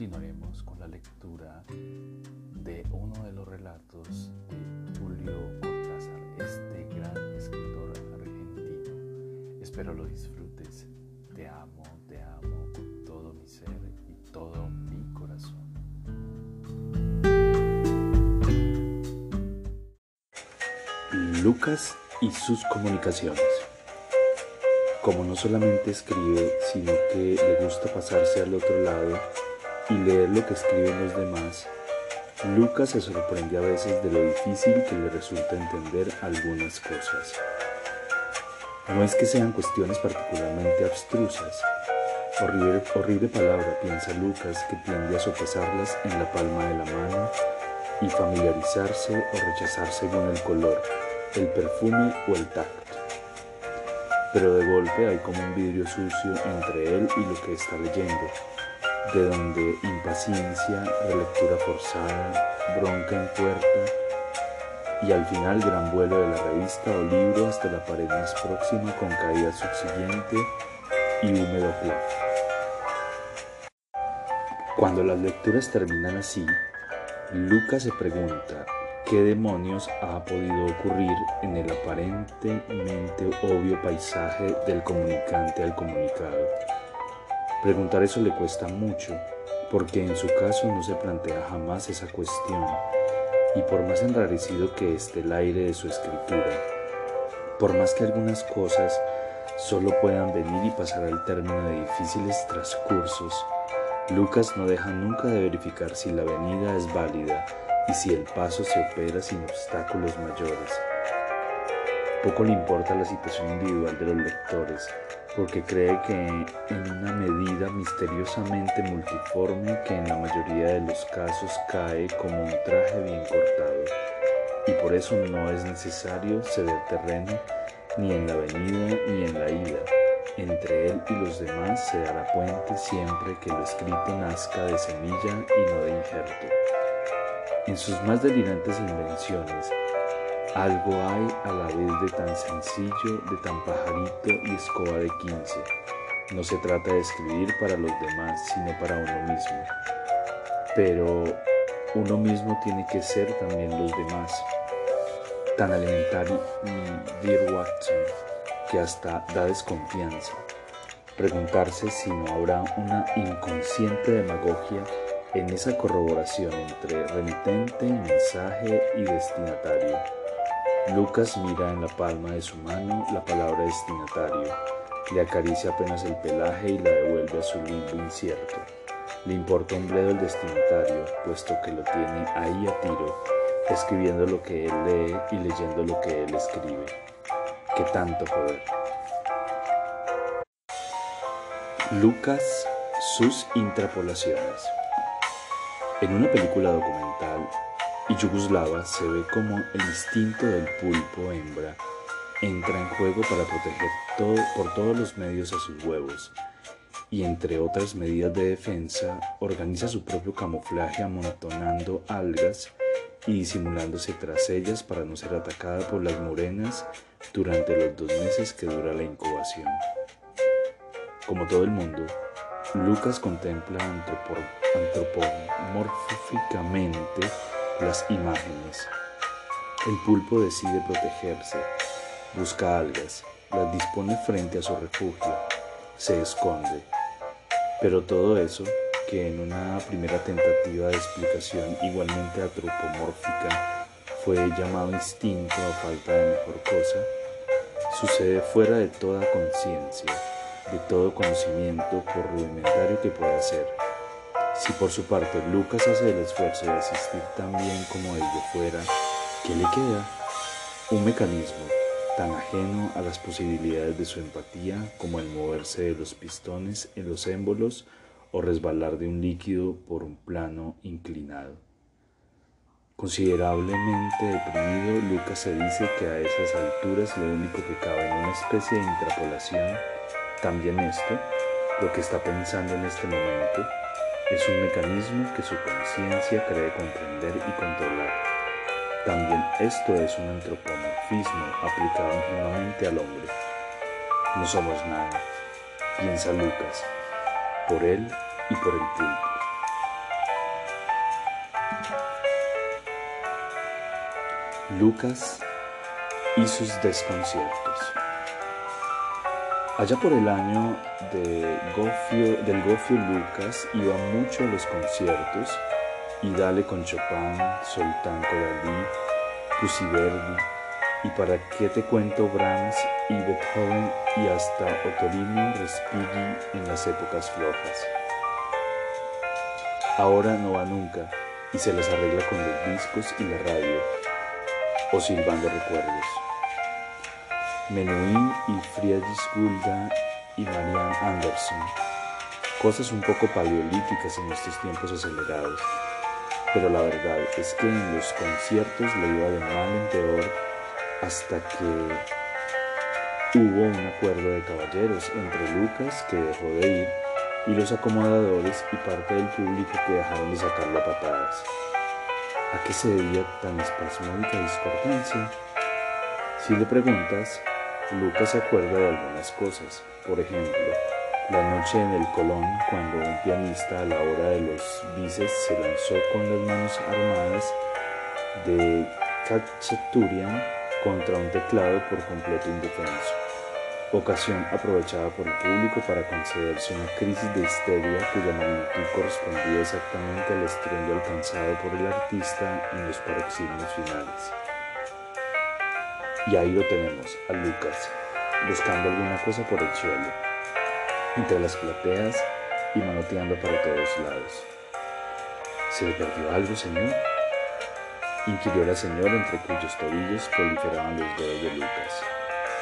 continuaremos con la lectura de uno de los relatos de Julio Cortázar, este gran escritor argentino. Espero lo disfrutes. Te amo, te amo con todo mi ser y todo mi corazón. Lucas y sus comunicaciones. Como no solamente escribe, sino que le gusta pasarse al otro lado y leer lo que escriben los demás, Lucas se sorprende a veces de lo difícil que le resulta entender algunas cosas. No es que sean cuestiones particularmente abstrusas. Horrible, palabra, piensa Lucas, que tiende a sopesarlas en la palma de la mano y familiarizarse o rechazar según el color, el perfume o el tacto. Pero de golpe hay como un vidrio sucio entre él y lo que está leyendo, de donde impaciencia, relectura forzada, bronca en puerta y al final gran vuelo de la revista o libro hasta la pared más próxima con caída subsiguiente y húmedo plaf. Cuando las lecturas terminan así, Lucas se pregunta qué demonios ha podido ocurrir en el aparentemente obvio paisaje del comunicante al comunicado. Preguntar eso le cuesta mucho, porque en su caso no se plantea jamás esa cuestión, y por más enrarecido que esté el aire de su escritura, por más que algunas cosas solo puedan venir y pasar al término de difíciles transcursos, Lucas no deja nunca de verificar si la venida es válida y si el paso se opera sin obstáculos mayores. Poco le importa la situación individual de los lectores, porque cree que en una medida misteriosamente multiforme que en la mayoría de los casos cae como un traje bien cortado, y por eso no es necesario ceder terreno ni en la venida ni en la ida. Entre él y los demás se dará puente siempre que lo escrito nazca de semilla y no de injerto. En sus más delirantes invenciones, algo hay a la vez de tan sencillo, de tan pajarito y escoba de quince. No se trata de escribir para los demás, sino para uno mismo. Pero uno mismo tiene que ser también los demás. Tan elementario Dear Watson que hasta da desconfianza. Preguntarse si no habrá una inconsciente demagogia en esa corroboración entre remitente, mensaje y destinatario. Lucas mira en la palma de su mano la palabra destinatario, le acaricia apenas el pelaje y la devuelve a su limbo incierto. Le importa un bledo el destinatario, puesto que lo tiene ahí a tiro, escribiendo lo que él lee y leyendo lo que él escribe. ¡Qué tanto poder! Lucas, sus intrapolaciones. En una película documental y yugoslava se ve como el instinto del pulpo hembra entra en juego para proteger por todos los medios a sus huevos y entre otras medidas de defensa organiza su propio camuflaje amontonando algas y disimulándose tras ellas para no ser atacada por las morenas durante los dos meses que dura la incubación. Como todo el mundo, Lucas contempla antropomórficamente las imágenes. El pulpo decide protegerse, busca algas, las dispone frente a su refugio, se esconde. Pero todo eso, que en una primera tentativa de explicación igualmente antropomórfica fue llamado instinto a falta de mejor cosa, sucede fuera de toda conciencia, de todo conocimiento por rudimentario que pueda ser. Si por su parte Lucas hace el esfuerzo de asistir tan bien como ello fuera, ¿qué le queda? Un mecanismo tan ajeno a las posibilidades de su empatía como el moverse de los pistones en los émbolos o resbalar de un líquido por un plano inclinado. Considerablemente deprimido, Lucas se dice que a esas alturas lo único que cabe en una especie de intrapolación, también esto, lo que está pensando en este momento, es un mecanismo que su conciencia cree comprender y controlar. También esto es un antropomorfismo aplicado ingenuamente al hombre. No somos nada, piensa Lucas, por él y por el pulpo. Lucas y sus desconciertos. Allá por el año del Gofio Lucas iba mucho a los conciertos y dale con Chopin, Soltán Kodaly, Pussy y para qué te cuento Brahms y Beethoven y hasta Otorino Respighi en las épocas flojas. Ahora no va nunca y se las arregla con los discos y la radio o silbando recuerdos. Menuhin y Friedrich Gulda y Marianne Anderson. Cosas un poco paleolíticas en estos tiempos acelerados. Pero la verdad es que en los conciertos le iba de mal en peor hasta que hubo un acuerdo de caballeros entre Lucas, que dejó de ir, y los acomodadores y parte del público que dejaron de sacarlo a patadas. ¿A qué se debía tan espasmódica discordancia? Si le preguntas, Lucas se acuerda de algunas cosas. Por ejemplo, la noche en el Colón, cuando un pianista a la hora de los bises se lanzó con las manos armadas de Cacheturian contra un teclado por completo indefenso ocasión aprovechada por el público para concederse una crisis de histeria cuya magnitud correspondía exactamente al estruendo alcanzado por el artista en los paroxismos finales. Y ahí lo tenemos, a Lucas, buscando alguna cosa por el suelo, entre las plateas y manoteando para todos lados. ¿Se le perdió algo, señor? inquirió la señora entre cuyos tobillos proliferaban los dedos de Lucas.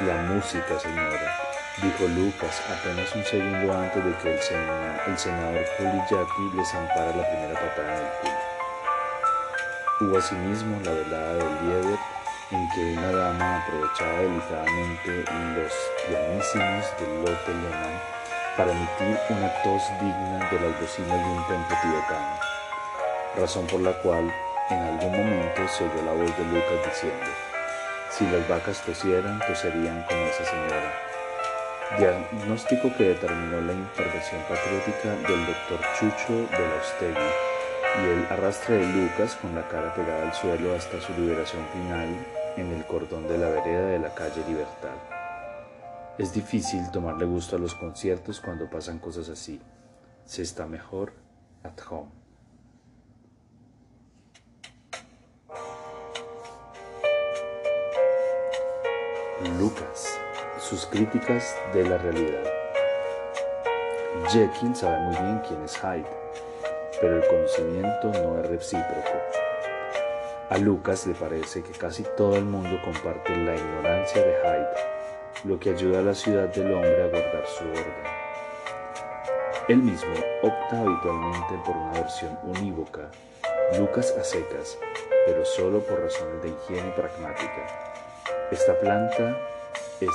La música, señora, dijo Lucas apenas un segundo antes de que el, senador Polillati le zampara la primera patada en el culo. Hubo asimismo la velada del Lieder en que una dama aprovechaba delicadamente los pianísimos del lote alemán para emitir una tos digna de las bocinas de un templo tibetano, razón por la cual en algún momento se oyó la voz de Lucas diciendo si las vacas tosieran, toserían como esa señora. Diagnóstico que determinó la intervención patriótica del doctor Chucho de la Ostegui y el arrastre de Lucas con la cara pegada al suelo hasta su liberación final en el cordón de la vereda de la calle Libertad. Es difícil tomarle gusto a los conciertos cuando pasan cosas así. Se está mejor at home. Lucas, sus críticas de la realidad. Jekyll sabe muy bien quién es Hyde, pero el conocimiento no es recíproco. A Lucas le parece que casi todo el mundo comparte la ignorancia de Hyde, lo que ayuda a la ciudad del hombre a guardar su orden. Él mismo opta habitualmente por una versión unívoca, Lucas a secas, pero solo por razones de higiene pragmática esta planta es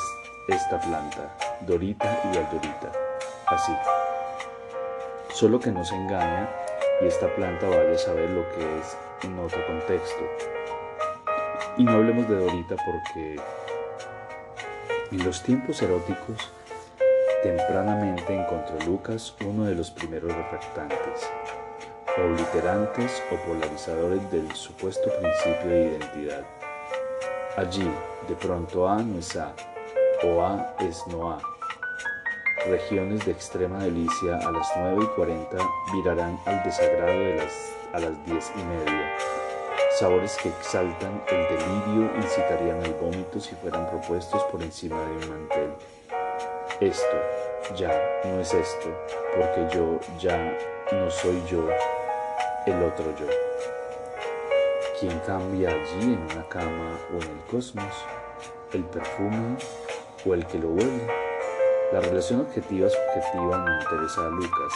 esta planta, Dorita y Aldorita, así. Solo que no se engaña y esta planta vaya a saber lo que es en otro contexto. Y no hablemos de Dorita porque en los tiempos eróticos tempranamente encontró Lucas uno de los primeros refractantes, obliterantes o polarizadores del supuesto principio de identidad Allí, de pronto A no es A, o A es no A. Regiones de extrema delicia a las 9 y 40 virarán al desagrado de las, a las 10 y media. Sabores que exaltan el delirio incitarían al vómito si fueran propuestos por encima de un mantel. Esto ya no es esto, porque yo ya no soy yo, el otro yo. ¿Quién cambia allí en una cama o en el cosmos? ¿El perfume o el que lo huele? La relación objetiva subjetiva no interesa a Lucas,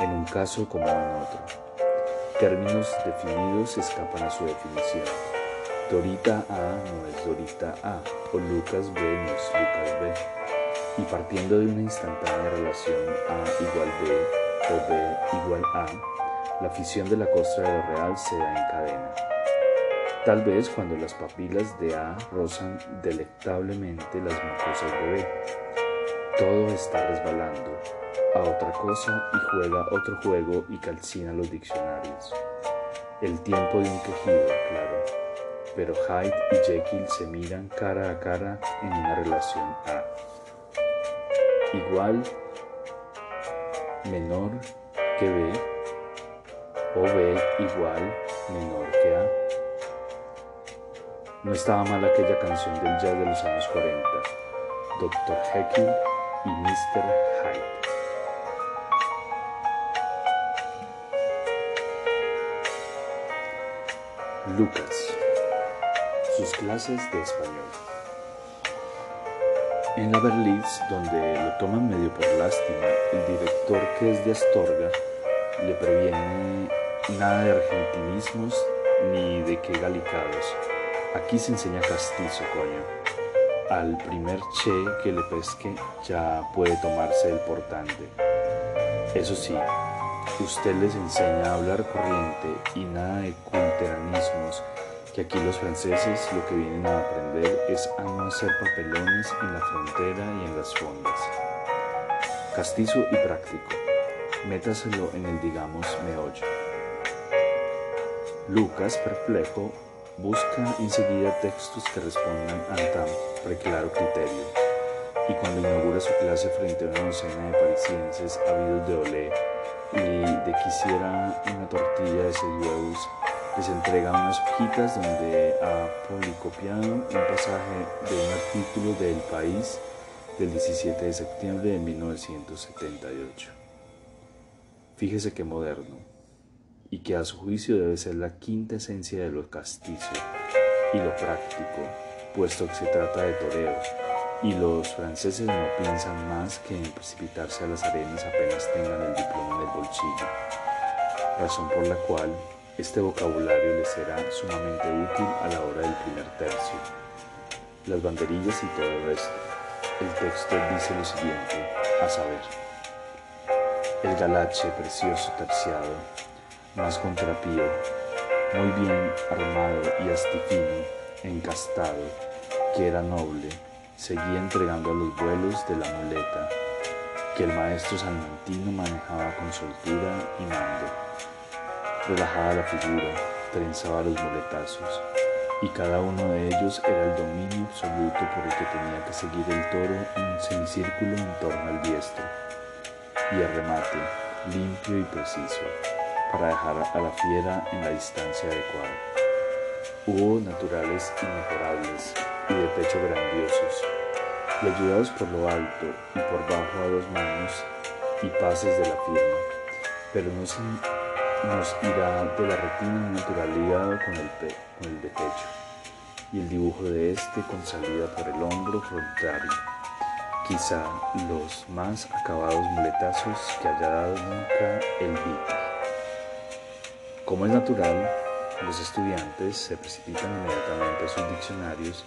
en un caso como en otro. Términos definidos escapan a su definición. Dorita A no es Dorita A, o Lucas B no es Lucas B. Y partiendo de una instantánea relación A igual B o B igual A, la fisión de la costra de lo real se da en cadena. Tal vez cuando las papilas de A rozan delectablemente las mucosas de B. Todo está resbalando a otra cosa y juega otro juego y calcina los diccionarios. El tiempo de un quejido, claro. Pero Hyde y Jekyll se miran cara a cara en una relación A. Igual, menor que B, o B igual, menor que A. No estaba mal aquella canción del jazz de los años 40, Dr. Jekyll y Mr. Hyde. Lucas. Sus clases de español. En la Berlitz, donde lo toman medio por lástima, el director que es de Astorga le previene nada de argentinismos ni de qué galicados. Aquí se enseña castizo, coño. Al primer che que le pesque ya puede tomarse el portante. Eso sí, usted les enseña a hablar corriente y nada de culteranismos, que aquí los franceses lo que vienen a aprender es a no hacer papelones en la frontera y en las fondas. Castizo y práctico. Métaselo en el digamos meollo. Lucas, perplejo, busca enseguida textos que respondan a tan preclaro criterio. Y cuando inaugura su clase frente a una docena de parisienses habidos de olé y de quisiera una tortilla de seis les entrega unas hojitas donde ha policopiado un pasaje de un artículo del País del 17 de septiembre de 1978. Fíjese qué moderno, y que a su juicio debe ser la quinta esencia de lo castizo y lo práctico, puesto que se trata de toreo, y los franceses no piensan más que en precipitarse a las arenas apenas tengan el diploma en el bolsillo, razón por la cual este vocabulario les será sumamente útil a la hora del primer tercio. Las banderillas y todo el resto. El texto dice lo siguiente, a saber, el galache precioso terciado, más contrapío, muy bien armado y astifino, encastado, que era noble, seguía entregando los vuelos de la muleta, que el maestro salmantino manejaba con soltura y mando. Relajaba la figura, trenzaba los muletazos, y cada uno de ellos era el dominio absoluto por el que tenía que seguir el toro un semicírculo en torno al diestro, y el remate, limpio y preciso, para dejar a la fiera en la distancia adecuada. Hubo naturales inmejorables, y de pecho grandiosos, y ayudados por lo alto y por bajo a dos manos y pases de la firma, pero no se nos irá de la retina un natural ligado con el, pe con el de pecho, y el dibujo de este con salida por el hombro frontal, quizá los más acabados muletazos que haya dado nunca el Vita. Como es natural, los estudiantes se precipitan inmediatamente a sus diccionarios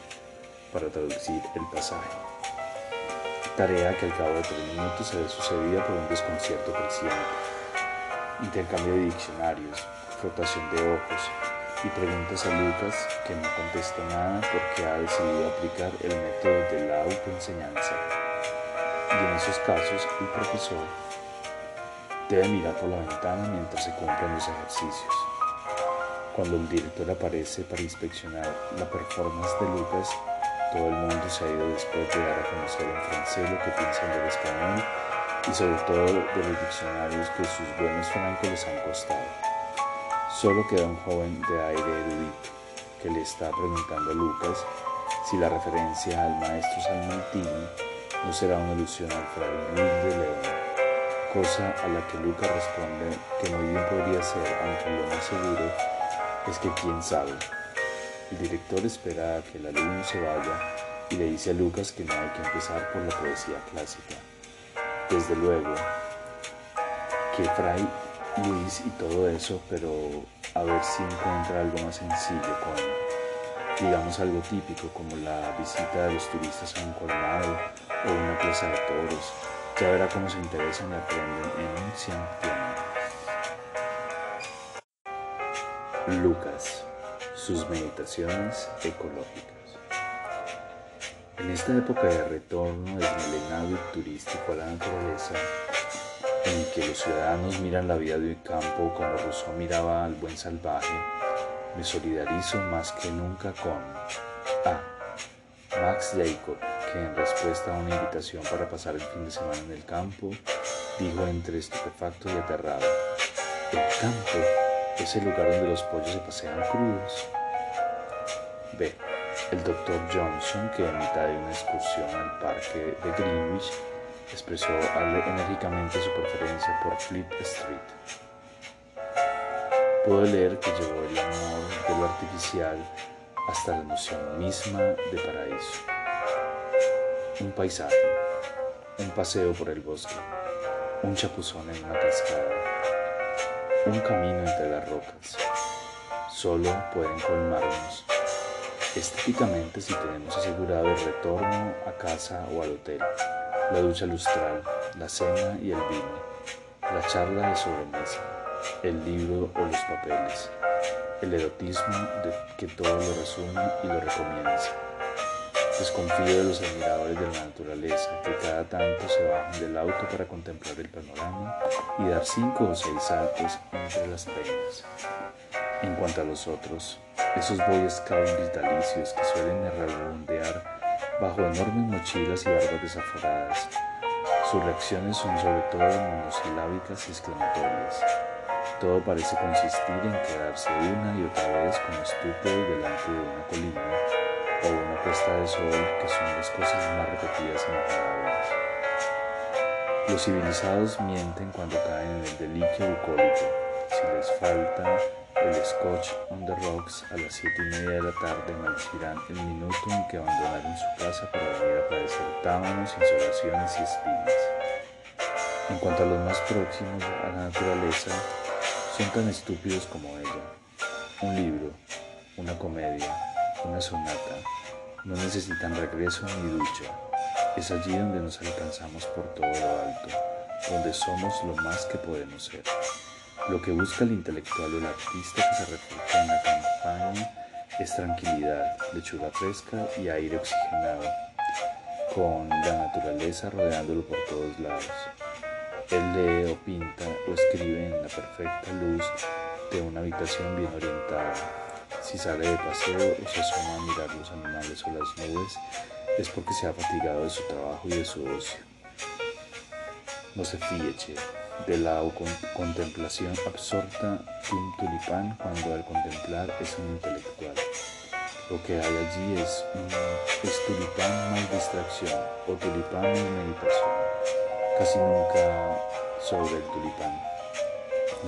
para traducir el pasaje. Tarea que al cabo de tres minutos se ve sucedida por un desconcierto creciente. Intercambio de diccionarios, frotación de ojos y preguntas a Lucas que no contesta nada porque ha decidido aplicar el método de la autoenseñanza. Y en esos casos el profesor debe mirar por la ventana mientras se cumplen los ejercicios. Cuando el director aparece para inspeccionar la performance de Lucas, todo el mundo se ha ido después de dar a conocer en francés lo que piensan del español y sobre todo de los diccionarios que sus buenos francos les han costado. Solo queda un joven de aire erudito que le está preguntando a Lucas si la referencia al maestro Salmantini no será una alusión al fray Luis de León, cosa a la que Lucas responde que muy bien podría ser, aunque lo más seguro es que quién sabe. El director espera que el alumno se vaya y le dice a Lucas que no hay que empezar por la poesía clásica. Desde luego que Fray Luis y todo eso, pero a ver si encuentra algo más sencillo con, digamos, algo típico como la visita de los turistas a un colmado o una plaza de toros. Ya verá cómo se interesan y aprenden en un tiempo. Lucas sus meditaciones ecológicas. En esta época de retorno desmelenado y turístico a la naturaleza, en que los ciudadanos miran la vida de un campo como Rousseau miraba al buen salvaje, me solidarizo más que nunca con A. Max Jacob, que en respuesta a una invitación para pasar el fin de semana en el campo, dijo entre estupefacto y aterrado, el campo es el lugar donde los pollos se pasean crudos. B. El doctor Johnson, que en mitad de una excursión al parque de Greenwich expresó enérgicamente su preferencia por Fleet Street. Puedo leer que llevó el amor de lo artificial hasta la noción misma de paraíso. Un paisaje, un paseo por el bosque, un chapuzón en una cascada, un camino entre las rocas, solo pueden colmarnos estéticamente si tenemos asegurado el retorno a casa o al hotel, la ducha lustral, la cena y el vino, la charla de sobremesa, el libro o los papeles, el erotismo que todo lo resume y lo recomienza. Desconfío de los admiradores de la naturaleza que cada tanto se bajan del auto para contemplar el panorama y dar cinco o seis saltos entre las peñas. En cuanto a los otros, esos Boy Scouts vitalicios que suelen errabondear bajo enormes mochilas y barbas desaforadas. Sus reacciones son sobre todo monosilábicas y exclamatorias. Todo parece consistir en quedarse una y otra vez como estúpido delante de una colina o una puesta de sol que son las cosas más repetidas y mejorables. Los civilizados mienten cuando caen en el deliquio bucólico. Si les falta el Scotch on the Rocks a las siete y media de la tarde maldecirán el minuto en que abandonaron su casa para venir a padecer tábanos, insolaciones y espinas. En cuanto a los más próximos a la naturaleza, son tan estúpidos como ella. Un libro, una comedia, una sonata, no necesitan regreso ni ducha. Es allí donde nos alcanzamos por todo lo alto, donde somos lo más que podemos ser. Lo que busca el intelectual o el artista que se refugia en la campaña es tranquilidad, lechuga fresca y aire oxigenado, con la naturaleza rodeándolo por todos lados. Él lee o pinta o escribe en la perfecta luz de una habitación bien orientada. Si sale de paseo o se asoma a mirar los animales o las nubes, es porque se ha fatigado de su trabajo y de su ocio. No se fíe, che de la contemplación absorta de un tulipán cuando al contemplar es un intelectual. Lo que hay allí es, un, es tulipán más distracción o tulipán más meditación. Casi nunca sobre el tulipán.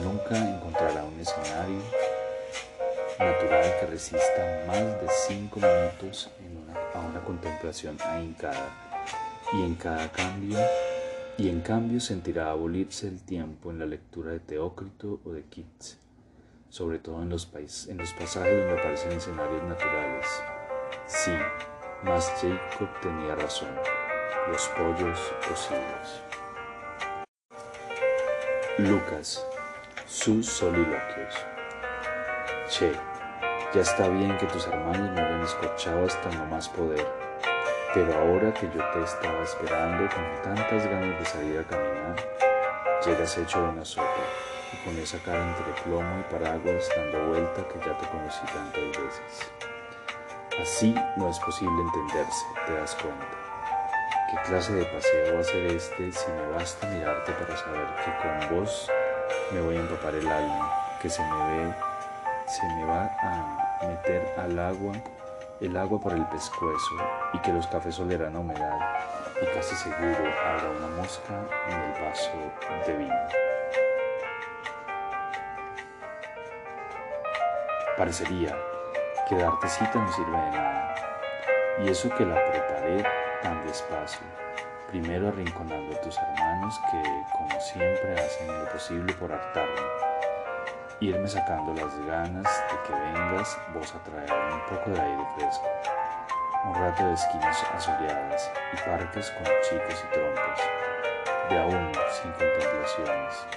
Nunca encontrará un escenario natural que resista más de cinco minutos a una contemplación ahincada y en cada cambio y en cambio sentirá abolirse el tiempo en la lectura de Teócrito o de Keats, sobre todo en los, pasajes donde aparecen escenarios naturales. Sí, más Jacob tenía razón, los pollos posibles. Lucas, sus soliloquios. Che, ya está bien que tus hermanos me hayan escorchado hasta no más poder pero ahora que yo te estaba esperando con tantas ganas de salir a caminar, llegas hecho de una sopa y con esa cara entre plomo y paraguas dando vuelta que ya te conocí tantas veces. Así no es posible entenderse, te das cuenta. ¿Qué clase de paseo va a ser este si me basta mirarte para saber que con vos me voy a empapar el alma, que se me ve, se me va a meter al agua el agua por el pescuezo y que los cafés olerán humedad y casi seguro habrá una mosca en el vaso de vino. Parecería que darte cita no sirve de nada, y eso que la preparé tan despacio, primero arrinconando a tus hermanos que, como siempre, hacen lo posible por hartarme irme sacando las ganas de que vengas vos a traer un poco de aire fresco, un rato de esquinas asoleadas y parques con chicos y trompos, de aún sin contemplaciones.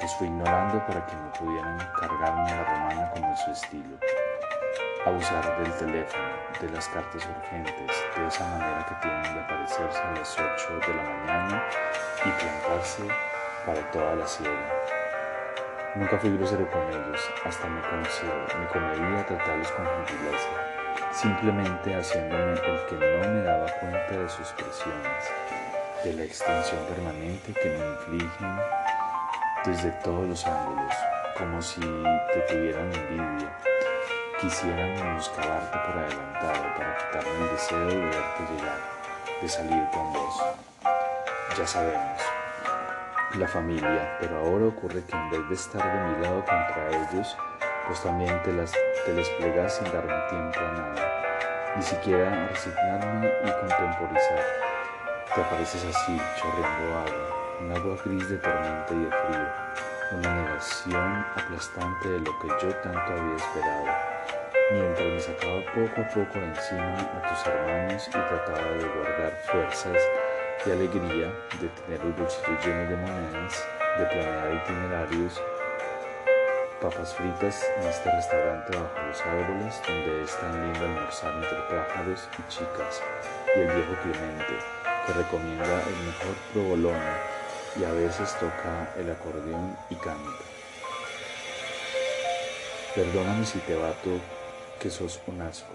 Los fui ignorando para que no pudieran cargarme a la romana como en su estilo. abusar del teléfono, de las cartas urgentes, de esa manera que tienen de aparecerse a las 8 de la mañana y plantarse para toda la sierra. Nunca fui grosero con ellos, hasta me conocí, me convenía tratarlos con gentileza, simplemente haciéndome el que no me daba cuenta de sus presiones, de la extensión permanente que me infligen desde todos los ángulos, como si te tuvieran envidia quisieran menoscabarte por adelantado para quitarme el deseo de verte llegar, de salir con vos. Ya sabemos, la familia, pero ahora ocurre que en vez de estar de mi lado contra ellos, pues también te, las, te les plegas sin darme tiempo a nada, ni siquiera a resignarme y contemporizar. Te apareces así, chorreando agua, un agua gris de tormenta y de frío, una negación aplastante de lo que yo tanto había esperado mientras me sacaba poco a poco de encima a tus hermanos y trataba de guardar fuerzas y alegría, de tener el bolsillo lleno de monedas, de planear itinerarios, papas fritas en este restaurante bajo los árboles donde es tan lindo almorzar entre pájaros y chicas, y el viejo Clemente, que recomienda el mejor provolone y a veces toca el acordeón y canta. Perdóname si te bato que sos un asco.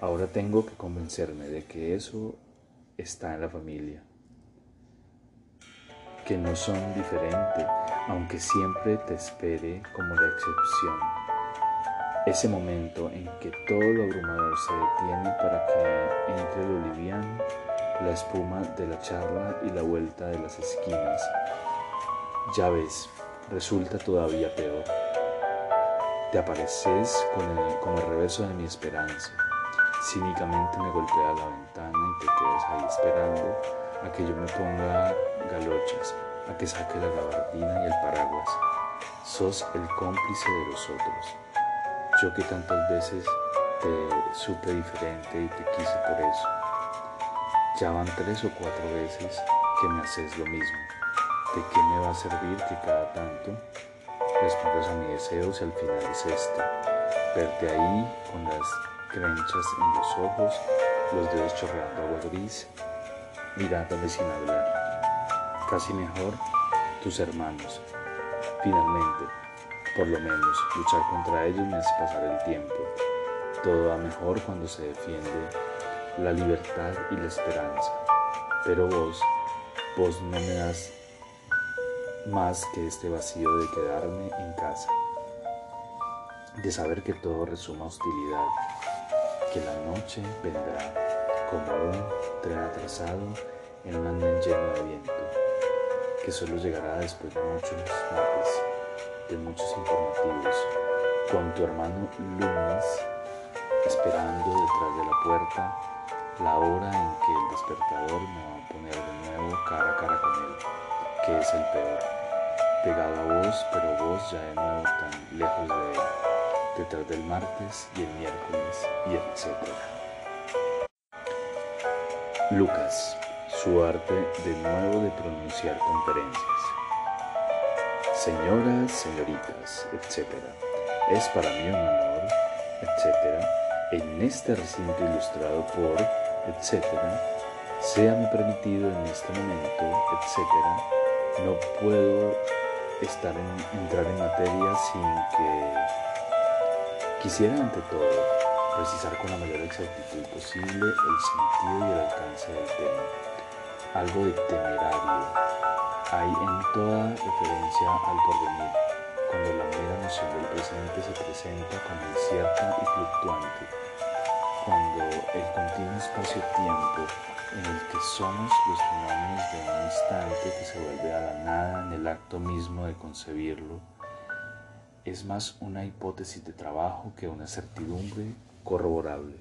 Ahora tengo que convencerme de que eso está en la familia, que no son diferentes, aunque siempre te espere como la excepción. Ese momento en que todo lo abrumador se detiene para que entre lo liviano, la espuma de la charla y la vuelta de las esquinas. Ya ves, resulta todavía peor. Te apareces como el reverso de mi esperanza. Cínicamente me golpea la ventana y te quedas ahí esperando a que yo me ponga galochas, a que saque la gabardina y el paraguas. Sos el cómplice de los otros. Yo que tantas veces te supe diferente y te quise por eso. Ya van tres o cuatro veces que me haces lo mismo. ¿De qué me va a servir que cada tanto respondas a mi deseo si al final es esto, verte ahí con las crenchas en los ojos, los dedos chorreando agua gris, mirándome sin hablar. Casi mejor tus hermanos. Finalmente, por lo menos, luchar contra ellos me hace pasar el tiempo. Todo va mejor cuando se defiende la libertad y la esperanza. Pero vos, vos no me das más que este vacío de quedarme en casa, de saber que todo resuma hostilidad, que la noche vendrá como un tren atrasado en un andén lleno de viento, que solo llegará después de muchos mates, de muchos informativos, con tu hermano Lunes esperando detrás de la puerta la hora en que el despertador me va a poner de nuevo cara a cara con él, que es el peor. Pegado a vos, pero vos ya de nuevo tan lejos de él, detrás del martes y el miércoles y etc. Lucas, su arte de nuevo de pronunciar conferencias. Señoras, señoritas, etc. Es para mí un honor, etc. En este recinto ilustrado por, etc. Sea me permitido en este momento, etc. No puedo estar en, entrar en materia sin que quisiera ante todo precisar con la mayor exactitud posible el sentido y el alcance del tema. Algo de temerario hay en toda referencia al porvenir, cuando la mera noción del presente se presenta como incierta y fluctuante, cuando el continuo espacio-tiempo en el que somos los fenómenos de un instante que se vuelve a la nada en el acto mismo de concebirlo, es más una hipótesis de trabajo que una certidumbre corroborable,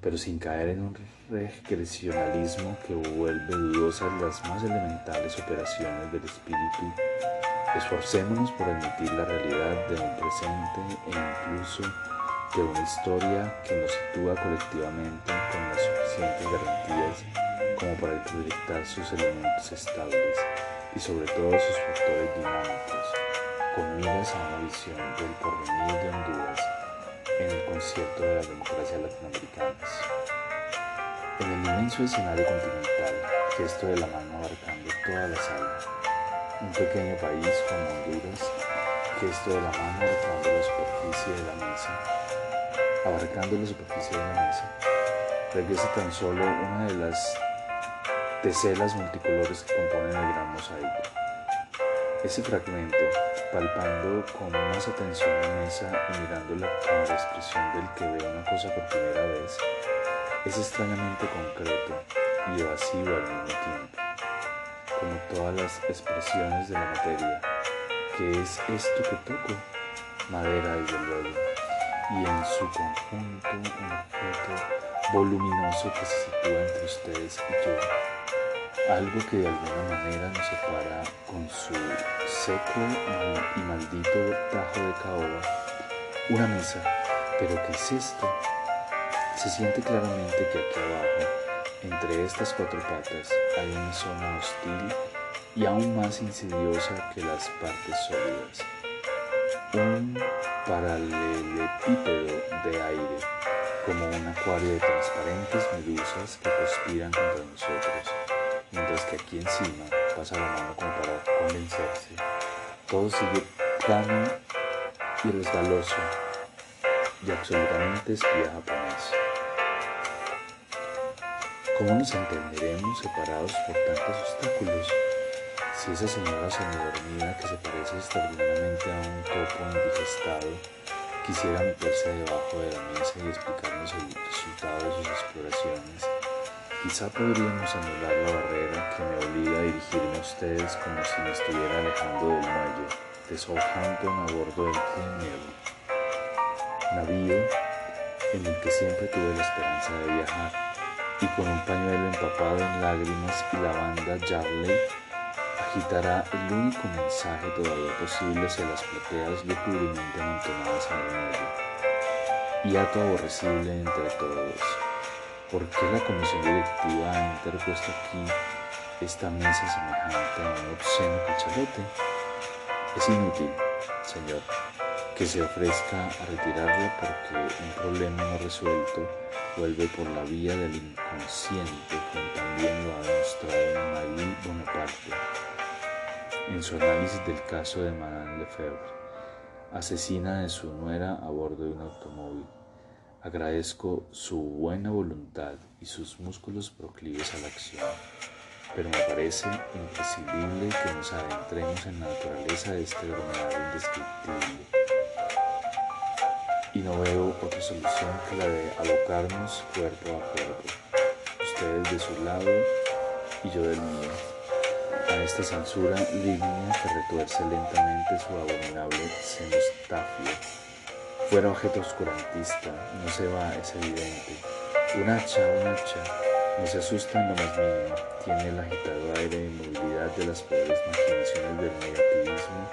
pero sin caer en un regresionalismo que vuelve dudosas las más elementales operaciones del espíritu, esforcémonos por admitir la realidad de un presente e incluso de una historia que nos sitúa colectivamente con las suficientes garantías como para proyectar sus elementos estables y sobre todo sus factores dinámicos, con miras a una visión del porvenir de Honduras, en el concierto de las democracias latinoamericanas. En el inmenso escenario continental, gesto de la mano abarcando toda la sala, un pequeño país como Honduras, gesto de la mano abarcando la superficie de la mesa, abarcando la superficie de la mesa, regresa tan solo una de las teselas multicolores que componen el gran mosaico. Ese fragmento, palpando con más atención la mesa y mirándola con la expresión del que ve una cosa por primera vez, es extrañamente concreto y evasivo al mismo tiempo, como todas las expresiones de la materia, que es esto que toco, madera y luego, y en su conjunto un objeto voluminoso que se sitúa entre ustedes y yo, algo que de alguna manera nos separa con su seco y maldito tajo de caoba, una mesa, pero ¿qué es esto? Se siente claramente que aquí abajo, entre estas cuatro patas, hay una zona hostil y aún más insidiosa que las partes sólidas. Un paralelepípedo de aire, como un acuario de transparentes medusas que conspiran contra nosotros, mientras que aquí encima pasa la mano como para convencerse. Todo sigue plano y resbaloso y absolutamente espía japonés. ¿Cómo nos entenderemos separados por tantos obstáculos? Si esa señora semidormida que se parece extraordinariamente a un topo indigestado quisiera meterse debajo de la mesa y explicarnos el resultado de sus exploraciones, quizá podríamos anular la barrera que me obliga a dirigirme a ustedes como si me estuviera alejando del muelle de Southampton a bordo del Queen navío en el que siempre tuve la esperanza de viajar y con un pañuelo empapado en lágrimas y la banda Jarley agitará el único mensaje todavía posible hacia las plateas lúgubremente amontonadas en el medio. Y acto aborrecible entre todos. ¿Por qué la comisión directiva ha interpuesto aquí esta mesa semejante a un obsceno cachalote? Es inútil, señor, que se ofrezca a retirarla porque un problema no resuelto vuelve por la vía del inconsciente, como también lo ha demostrado Marie Bonaparte en su análisis del caso de Madame Lefebvre, asesina de su nuera a bordo de un automóvil. Agradezco su buena voluntad y sus músculos proclives a la acción, pero me parece imprescindible que nos adentremos en la naturaleza de este dromedario indescriptible y no veo otra solución que la de abocarnos cuerpo a cuerpo, ustedes de su lado y yo del mío, a esta censura línea que retuerce lentamente su abominable cenostafio. Fuera objeto oscurantista, no se va, es evidente. Un hacha, un hacha, no se asusta en lo más mínimo, tiene el agitado aire de inmovilidad de las pobres imaginaciones del negativismo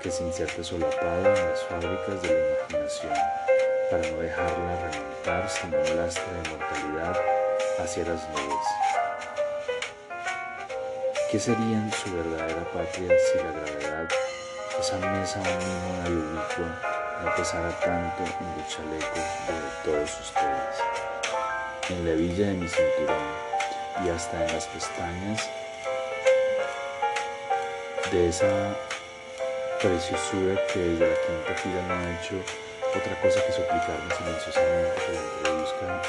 que se inserta solapado en las fábricas de la imaginación para no dejarla remontar sin un lastre de mortalidad hacia las nubes. ¿Qué sería en su verdadera patria si la gravedad, esa mesa unínima y ubicua, no pesara tanto en los chalecos de todos ustedes? En la villa de mi cinturón y hasta en las pestañas de esa preciosura que desde la quinta fila no ha hecho otra cosa que suplicarme silenciosamente que la introduzca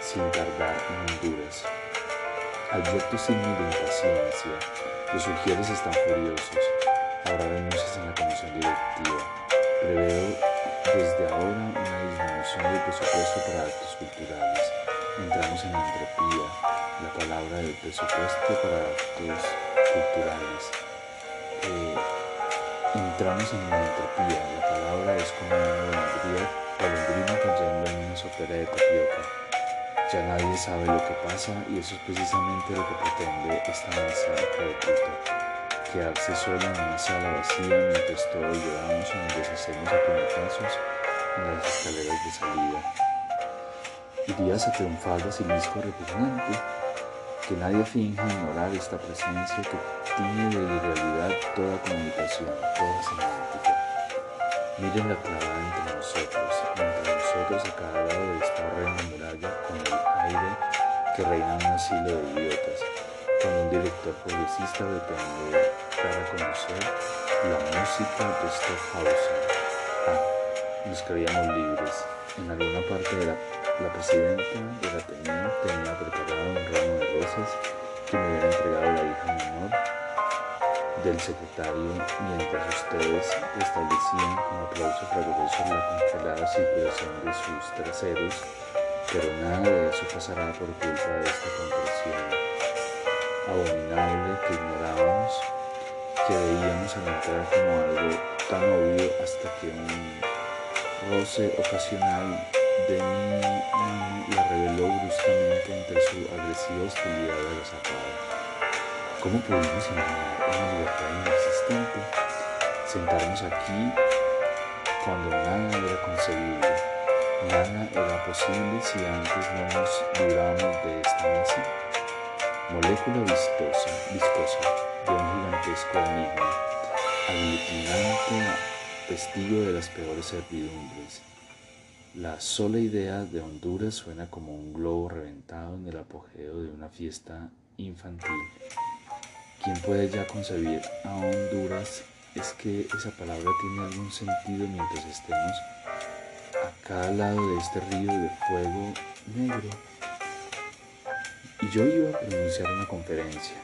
sin tardar en Honduras. Advierto signos de impaciencia, los sugieres están furiosos, habrá denuncias en la comisión directiva. Preveo desde ahora una disminución del presupuesto para actos culturales. Entramos en la entropía, la palabra del presupuesto para actos culturales. Eh, Entramos en la entropía, la palabra es como una golondrina cayendo en una sopera de tapioca. Ya nadie sabe lo que pasa y eso es precisamente lo que pretende esta mesa de Quedarse sola en una sala vacía mientras todos lloramos y nos deshacemos a puñetazos en las escaleras de salida. Irías a triunfar basilisco repugnante, que nadie finja ignorar esta presencia que tiene de irrealidad toda comunicación, toda semántica. Miren la clavada entre nosotros, entre nosotros a cada lado de esta horrenda muralla con el aire que reina en un asilo de idiotas, con un director progresista pretende dar a conocer la música de Stockhausen. Ah, nos creíamos libres. En alguna parte de la, la presidenta del Ateneo tenía preparado un ramo de rosas que me hubiera entregado la hija menor del secretario mientras ustedes establecían con aplauso fragoroso la congelada circulación de sus traseros, pero nada de eso pasará por culpa de esta compresión abominable que ignorábamos, que veíamos al entrar como algo tan obvio hasta que un roce ocasional de mí la reveló bruscamente entre su agresiva hostilidad a la zapada. ¿Cómo pudimos imaginar una libertad inexistente? Sentarnos aquí cuando nada era concebible, nada era posible si antes no nos librábamos de esta mesa. Molécula vistosa, viscosa de un gigantesco enigma, aglutinante, testigo de las peores servidumbres. La sola idea de Honduras suena como un globo reventado en el apogeo de una fiesta infantil. ¿Quién puede ya concebir a Honduras? Es que esa palabra tiene algún sentido mientras estemos a cada lado de este río de fuego negro. Y yo iba a pronunciar una conferencia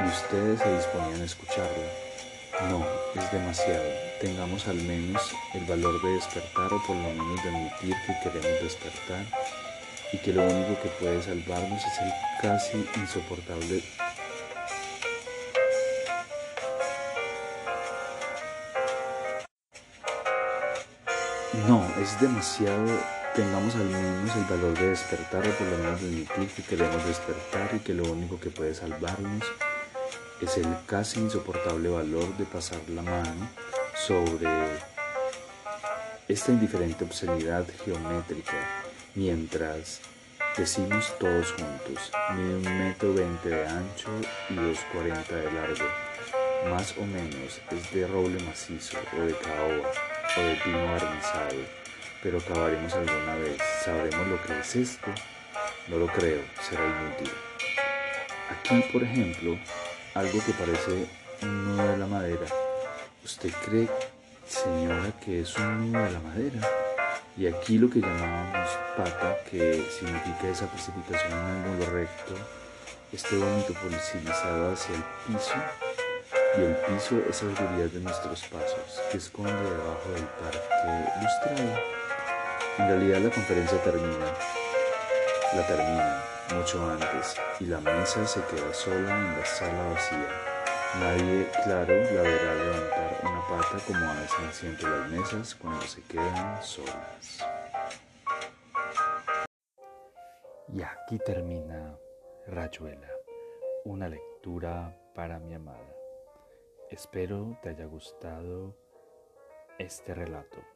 y ustedes se disponían a escucharla. No, es demasiado. Tengamos al menos el valor de despertar o por lo menos de admitir que queremos despertar y que lo único que puede salvarnos es el casi insoportable No, es demasiado. Tengamos al menos el valor de despertar o por lo menos de admitir que queremos despertar y que lo único que puede salvarnos es el casi insoportable valor de pasar la mano sobre esta indiferente obscenidad geométrica mientras decimos todos juntos, mide un metro veinte de ancho y dos cuarenta de largo, más o menos es de roble macizo o de caoba o de pino barnizado, pero acabaremos alguna vez. ¿Sabremos lo que es esto? No lo creo, será inútil. Aquí, por ejemplo, algo que parece un nudo de la madera. ¿Usted cree, señora, que es un nudo de la madera? Y aquí lo que llamábamos pata, que significa esa precipitación en ángulo recto, este vómito policilizado hacia el piso, y el piso es seguridad de nuestros pasos, que esconde debajo del parque ilustrado. En realidad la conferencia termina, la termina mucho antes, y la mesa se queda sola en la sala vacía. Nadie, claro, la verá levantar una pata como hacen siempre las mesas cuando se quedan solas. Y aquí termina Rayuela, una lectura para mi amada. Espero te haya gustado este relato.